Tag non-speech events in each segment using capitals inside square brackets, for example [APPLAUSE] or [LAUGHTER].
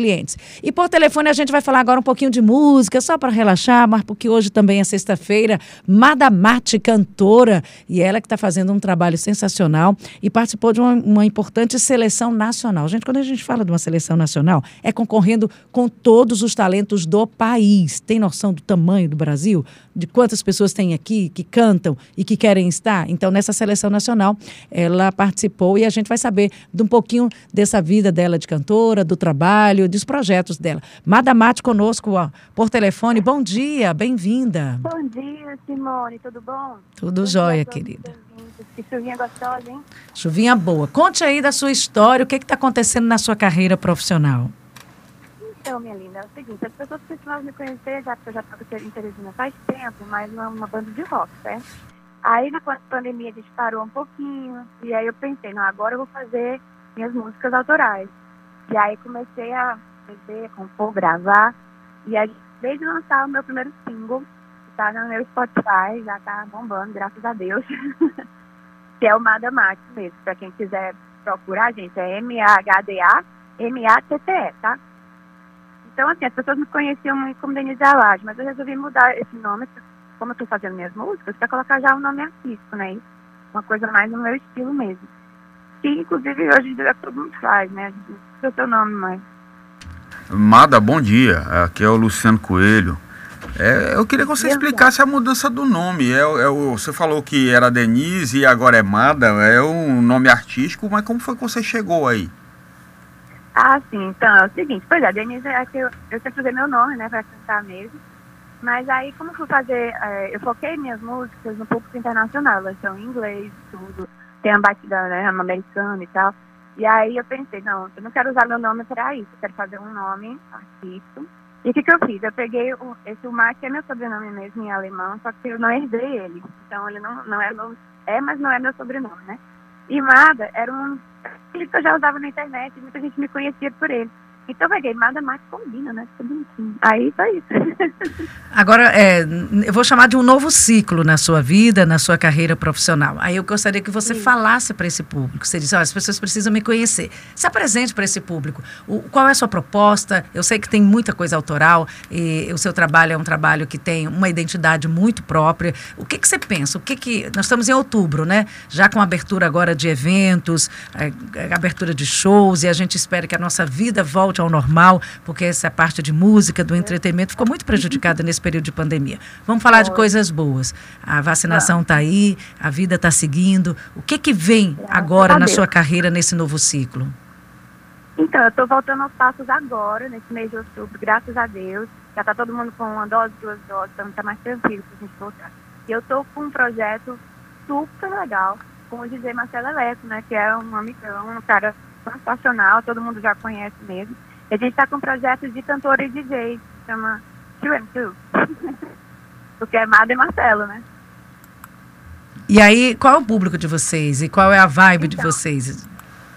clientes. E por telefone a gente vai falar agora um pouquinho de música, só para relaxar, mas porque hoje também é sexta-feira. Madamate, cantora, e ela que está fazendo um trabalho sensacional e participou de uma, uma, importante seleção nacional. Gente, quando a gente fala de uma seleção nacional, é concorrendo com todos os talentos do país. Tem noção do tamanho do Brasil? De quantas pessoas tem aqui que cantam e que querem estar? Então, nessa seleção nacional, ela participou e a gente vai saber de um pouquinho dessa vida dela de cantora, do trabalho, dos projetos dela. Madamate conosco ó, por telefone. Bom dia, bem-vinda. Bom dia, Simone, tudo bom? Tudo bom jóia, querida. Que chuvinha gostosa, hein? Chuvinha boa. Conte aí da sua história, o que está acontecendo na sua carreira profissional. Então, minha linda, é o seguinte, as pessoas precisavam me conhecer, já porque eu já estava em Teresina faz tempo, mas uma, uma banda de rock, certo? Aí, na pandemia, a gente parou um pouquinho, e aí eu pensei, não, agora eu vou fazer minhas músicas autorais. E aí comecei a fazer, compor, gravar. E aí, desde lançar o meu primeiro single, tá no meu Spotify, já tá bombando, graças a Deus. [LAUGHS] que é o Mada Max mesmo, pra quem quiser procurar, gente, é M-A-H-D-A, M-A-T-T-E, tá? Então, assim, as pessoas me conheciam muito como Denise Alage, mas eu resolvi mudar esse nome, como eu tô fazendo minhas músicas, pra colocar já um nome artístico, né? Uma coisa mais no meu estilo mesmo que inclusive hoje dia todo mundo faz, né? Não sei o seu nome, mas. Mada, bom dia. Aqui é o Luciano Coelho. É, eu queria que você explicasse a mudança do nome. É, é, você falou que era Denise e agora é Mada, é um nome artístico, mas como foi que você chegou aí? Ah, sim, então é o seguinte, pois é, Denise é que eu, eu sempre usei meu nome, né, pra cantar mesmo. Mas aí, como fui fazer, é, eu foquei minhas músicas no público internacional, elas são em inglês, tudo tem a batida né, americana e tal. E aí eu pensei, não, eu não quero usar meu nome para isso, eu quero fazer um nome artístico. E o que, que eu fiz? Eu peguei o, esse Umar, que é meu sobrenome mesmo em alemão, só que eu não herdei ele. Então ele não, não é, meu, é, mas não é meu sobrenome, né? E Mada era um que eu já usava na internet, muita gente me conhecia por ele. Então peguei, nada mais combina, né? Ficou bonitinho. Aí tá isso. [LAUGHS] Agora, é, eu vou chamar de um novo ciclo na sua vida, na sua carreira profissional. Aí eu gostaria que você Sim. falasse para esse público. Você disse, oh, as pessoas precisam me conhecer. Se apresente para esse público. O, qual é a sua proposta? Eu sei que tem muita coisa autoral e o seu trabalho é um trabalho que tem uma identidade muito própria. O que, que você pensa? O que que nós estamos em outubro, né? Já com abertura agora de eventos, é, abertura de shows e a gente espera que a nossa vida volte volte ao normal, porque essa parte de música, do entretenimento, ficou muito prejudicada nesse período [LAUGHS] de pandemia. Vamos falar de coisas boas. A vacinação está aí, a vida está seguindo. O que, que vem agora na sua carreira nesse novo ciclo? Então, eu estou voltando aos passos agora, nesse mês de outubro, graças a Deus. Já está todo mundo com uma dose, duas doses, então está mais tranquilo para a gente voltar. E eu estou com um projeto super legal com o DJ Marcelo Eleco, né, que é um amigão, um cara sensacional, todo mundo já conhece mesmo. E a gente está com um projeto de cantor e DJ, chama 2M2. [LAUGHS] Porque é Mada e Marcelo, né? E aí, qual é o público de vocês? E qual é a vibe então, de vocês?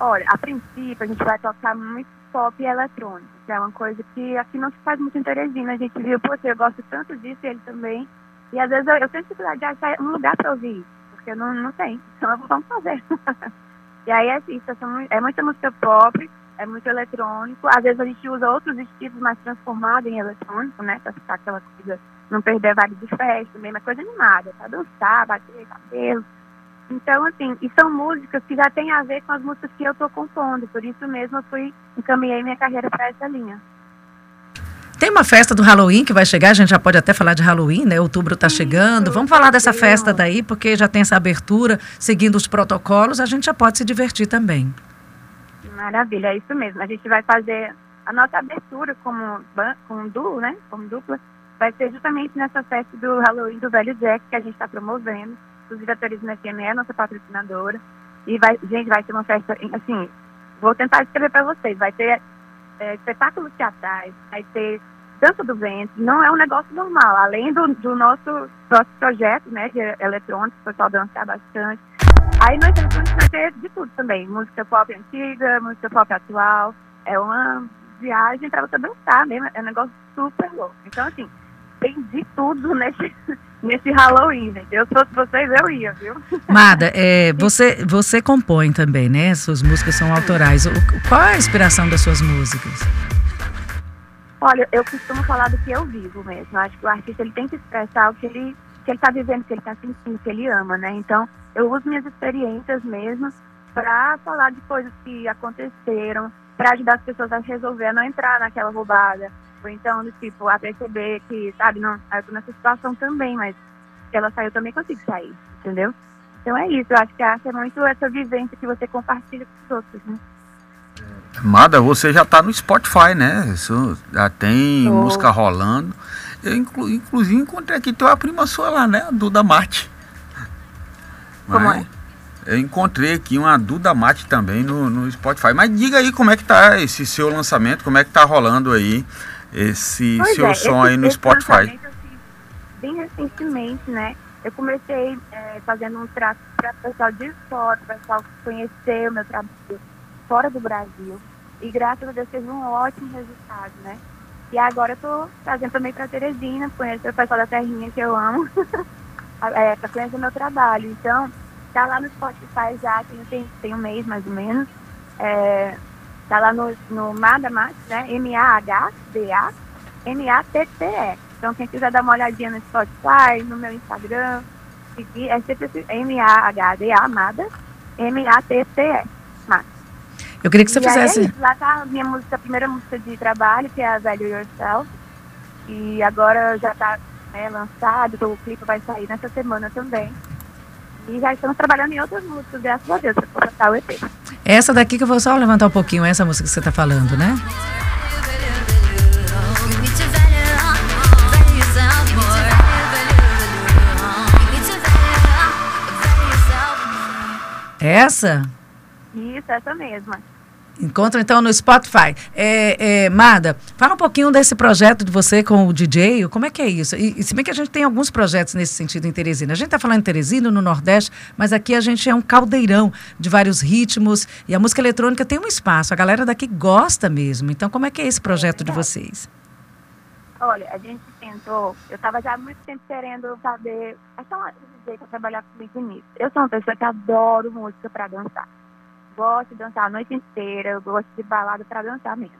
Olha, a princípio a gente vai tocar muito pop e eletrônico, que é uma coisa que aqui não se faz muito em Teresina. A gente viu, pô, eu gosto tanto disso e ele também. E às vezes eu, eu tenho dificuldade de achar um lugar para ouvir isso, porque não, não tem. Então vamos fazer. [LAUGHS] e aí é isso, é muita música pop, é muito eletrônico. Às vezes a gente usa outros estilos mais transformados em eletrônico, né? Pra ficar aquela coisa, não perder a vibe de festa, mesmo, é coisa animada, pra dançar, bater cabelo. Então, assim, e são músicas que já têm a ver com as músicas que eu tô compondo, por isso mesmo eu fui, encaminhei minha carreira para essa linha. Tem uma festa do Halloween que vai chegar, a gente já pode até falar de Halloween, né? Outubro está chegando. Vamos falar dessa festa daí, porque já tem essa abertura, seguindo os protocolos, a gente já pode se divertir também. Maravilha, é isso mesmo. A gente vai fazer a nossa abertura como, como duo, né? Como dupla, vai ser justamente nessa festa do Halloween do Velho Jack que a gente está promovendo. Inclusive a Turismo FM é a nossa patrocinadora. E vai, gente, vai ser uma festa, assim, vou tentar escrever para vocês. Vai ter é, espetáculos teatrais, vai ter dança do vento. Não é um negócio normal. Além do, do nosso, nosso projeto, né, de eletrônico, o pessoal dançar bastante Aí nós temos que ter de tudo também, música pop antiga, música pop atual. É uma viagem para você dançar mesmo, é um negócio super louco. Então, assim, tem de tudo nesse, [LAUGHS] nesse Halloween, gente. Eu, se fosse vocês, eu ia, viu? [LAUGHS] Mada, é, você, você compõe também, né? Suas músicas são autorais. O, qual é a inspiração das suas músicas? Olha, eu costumo falar do que eu vivo mesmo. Acho que o artista ele tem que expressar o que ele que ele está vivendo, que ele está sentindo, que ele ama, né? Então, eu uso minhas experiências mesmo para falar de coisas que aconteceram, para ajudar as pessoas a resolver, a não entrar naquela roubada. Ou então, do tipo, a perceber que, sabe, não, eu tô nessa situação também, mas se ela saiu, eu também consigo sair, entendeu? Então é isso, eu acho que a arte é muito essa vivência que você compartilha com os outros, né? Mada, você já está no Spotify, né? Isso já tem oh. música rolando. Eu, inclu, inclusive, encontrei aqui tua prima sua lá, né? A Duda Mate. Como é? Eu encontrei aqui uma Duda Mate também no, no Spotify. Mas diga aí como é que tá esse seu lançamento, como é que tá rolando aí esse pois seu é, som esse, aí no Spotify. Assim, bem recentemente, né? Eu comecei é, fazendo um trato para o pessoal de fora, para o pessoal conhecer o meu trabalho fora do Brasil. E graças a Deus teve um ótimo resultado, né? E agora eu tô trazendo também para Teresina, conhecer o pessoal da terrinha que eu amo, [LAUGHS] é, para conhecer meu trabalho. Então, tá lá no Spotify já, tem, tem, um mês mais ou menos. É, tá lá no, no Mada Mat, né? M-A-H-D-A, M-A-T-T-E. Então, quem quiser dar uma olhadinha no Spotify, no meu Instagram, seguir, é sempre M-A-H-D-A, Mada, M-A-T-T-E, Mata. Eu queria que você e fizesse. Aí, lá tá a minha música, a primeira música de trabalho, que é a Value Yourself. E agora já tá né, lançado, o clipe vai sair nessa semana também. E já estamos trabalhando em outras músicas, graças a Deus, para completar o EP. Essa daqui que eu vou só levantar um pouquinho, essa música que você está falando, né? Essa? Isso, essa mesma. Encontra então no Spotify. É, é, Mada, fala um pouquinho desse projeto de você com o DJ, como é que é isso? E, e se bem que a gente tem alguns projetos nesse sentido em Teresina. A gente está falando em Teresina, no Nordeste, mas aqui a gente é um caldeirão de vários ritmos e a música eletrônica tem um espaço. A galera daqui gosta mesmo. Então, como é que é esse projeto de vocês? Olha, a gente tentou, eu estava já há muito tempo querendo saber, achar um DJ para trabalhar comigo nisso. Eu sou uma pessoa que adoro música para dançar gosto de dançar a noite inteira, eu gosto de balada para dançar mesmo.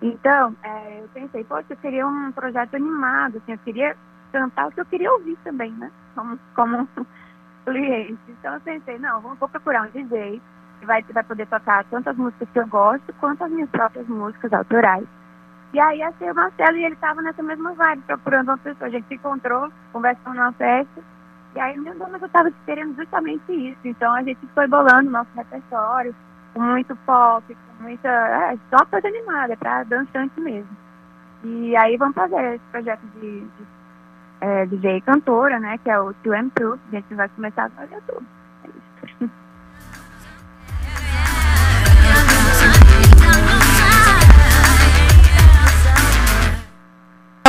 Então, é, eu pensei, poxa, eu queria um projeto animado, assim, eu queria cantar o que eu queria ouvir também, né? Como, como [LAUGHS] cliente. Então eu pensei, não, vou, vou procurar um DJ que vai, vai poder tocar tanto as músicas que eu gosto quanto as minhas próprias músicas autorais. E aí achei o Marcelo e ele estava nessa mesma vibe, procurando uma pessoa. A gente se encontrou, conversando numa festa e aí, meu Deus, eu estava querendo justamente isso. Então, a gente foi bolando o nosso repertório com muito pop, com muita. É, só coisa animada, para dançante mesmo. E aí, vamos fazer esse projeto de, de é, DJ cantora, né? Que é o 2M2. A gente vai começar a fazer tudo.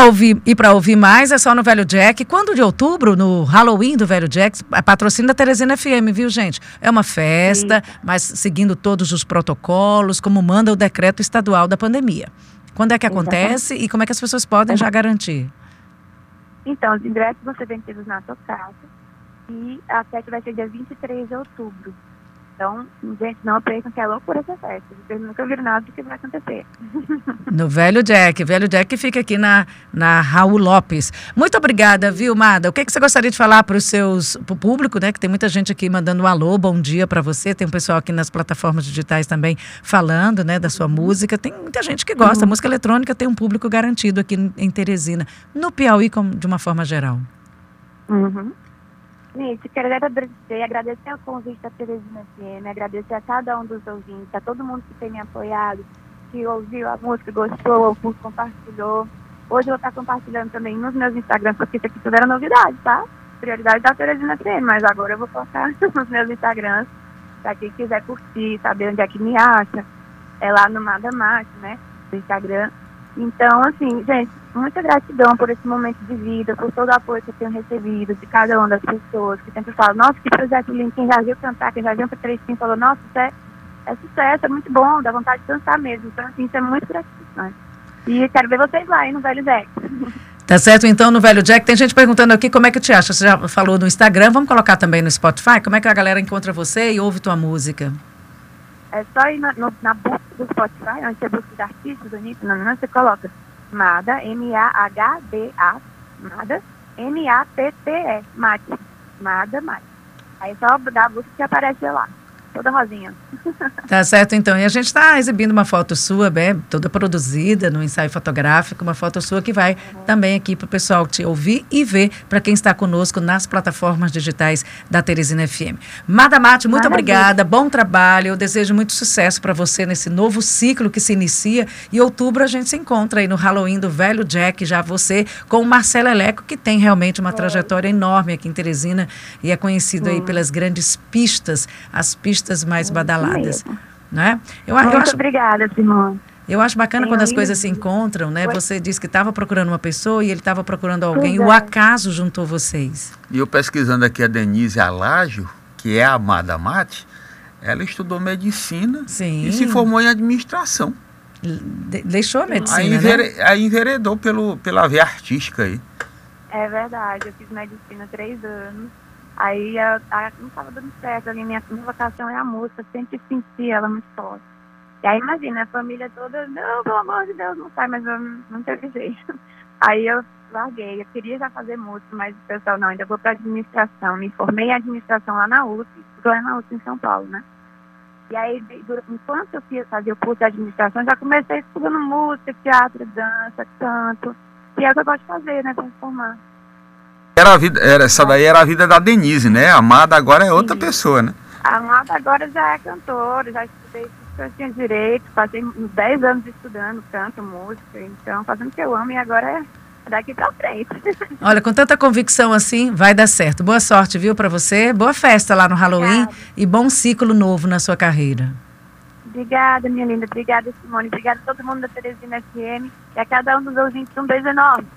Ouvir, e para ouvir mais é só no Velho Jack. Quando de outubro, no Halloween do Velho Jack, a patrocínio da Teresina FM, viu, gente? É uma festa, Sim. mas seguindo todos os protocolos, como manda o decreto estadual da pandemia. Quando é que acontece Exatamente. e como é que as pessoas podem já garantir? Então, os ingressos vão ser vendidos na tua casa e a festa vai ser dia 23 de outubro. Então, gente, não percam que é loucura essa festa. Vocês nunca viram nada do que vai acontecer. [LAUGHS] No Velho Jack. Velho Jack fica aqui na, na Raul Lopes. Muito obrigada, viu, Mada? O que, é que você gostaria de falar para o seus pro público, né? Que tem muita gente aqui mandando um alô, bom dia para você. Tem um pessoal aqui nas plataformas digitais também falando, né, da sua música. Tem muita gente que gosta. Uhum. A música eletrônica tem um público garantido aqui em Teresina. No Piauí, como, de uma forma geral. Uhum. Gente, quero agradecer, agradecer ao convite da Teresina FM, agradecer a cada um dos ouvintes, a todo mundo que tem me apoiado, que ouviu a música, gostou, ou compartilhou. Hoje eu vou estar compartilhando também nos meus Instagrams, porque isso aqui tudo era novidade, tá? Prioridade da Teresina FM, mas agora eu vou colocar [LAUGHS] nos meus Instagrams, para quem quiser curtir, saber onde é que me acha. É lá no Mada Mate, né? No Instagram. Então, assim, gente, muita gratidão por esse momento de vida, por todo o apoio que eu tenho recebido de cada uma das pessoas que sempre falam, nossa, que projeto lindo, quem já viu cantar, quem já viu para três falou, nossa, isso é, é sucesso, é muito bom, dá vontade de cantar mesmo. Então, assim, isso é muito gratificante. E quero ver vocês lá, hein, no Velho Jack. [LAUGHS] Tá certo, então, no Velho Jack. Tem gente perguntando aqui como é que te acha. Você já falou no Instagram, vamos colocar também no Spotify? Como é que a galera encontra você e ouve tua música? É só ir na, no, na busca do Spotify, onde você busca de artistas, bonito, não, não, você coloca Mada, M-A-H-D-A, Mada, M-A-T-T-E, Mate, Mada Mate. Aí só dá a busca que aparece lá toda rosinha. [LAUGHS] Tá certo, então. E a gente está exibindo uma foto sua, bem, toda produzida no ensaio fotográfico, uma foto sua que vai uhum. também aqui para o pessoal te ouvir e ver para quem está conosco nas plataformas digitais da Teresina FM. Mada Mate, muito Maravilha. obrigada, bom trabalho. Eu desejo muito sucesso para você nesse novo ciclo que se inicia. E outubro a gente se encontra aí no Halloween do Velho Jack, já você com o Marcelo Eleco, que tem realmente uma trajetória enorme aqui em Teresina e é conhecido aí pelas grandes pistas, as pistas artistas mais badaladas. Né? Eu, Muito eu acho, obrigada, Simone. Eu acho bacana quando as coisas se encontram, né? Você disse que estava procurando uma pessoa e ele estava procurando alguém, e o acaso juntou vocês. E eu pesquisando aqui a Denise Alágio, que é a amada Mate, ela estudou medicina Sim. e se formou em administração. De deixou a medicina, aí, envere, né? aí enveredou pelo, pela via artística aí. É verdade, eu fiz medicina três anos. Aí a, a, não estava dando certo, ali minha, minha vocação é a música, sempre senti ela muito forte. E aí imagina, a família toda, não, pelo amor de Deus, não sai, mas eu não teve jeito. [LAUGHS] Aí eu larguei, eu queria já fazer música, mas o pessoal, não, ainda vou para administração. Me formei em administração lá na USP, lá na USP em São Paulo, né? E aí, enquanto eu fazia o curso de administração, já comecei estudando música, teatro, dança, canto. E é o que eu gosto de fazer, né, transformar. Era a vida, era, essa daí era a vida da Denise, né? A Amada agora é outra Sim. pessoa, né? A Amada agora já é cantora, já estudei eu tinha direito, passei uns 10 anos estudando canto, música, então fazendo o que eu amo e agora é daqui pra frente. [LAUGHS] Olha, com tanta convicção assim, vai dar certo. Boa sorte, viu, para você. Boa festa lá no Halloween Obrigada. e bom ciclo novo na sua carreira. Obrigada, minha linda. Obrigada, Simone. Obrigada a todo mundo da Teresina FM e a cada um dos ouvintes. Um beijo enorme.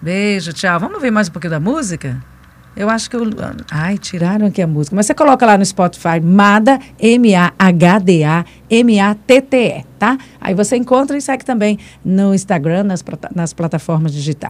Beijo, tchau. Vamos ver mais um pouquinho da música? Eu acho que eu. Ai, tiraram aqui a música. Mas você coloca lá no Spotify Mada, M-A-H-D-A, M-A-T-T-E, tá? Aí você encontra e segue também no Instagram, nas, nas plataformas digitais.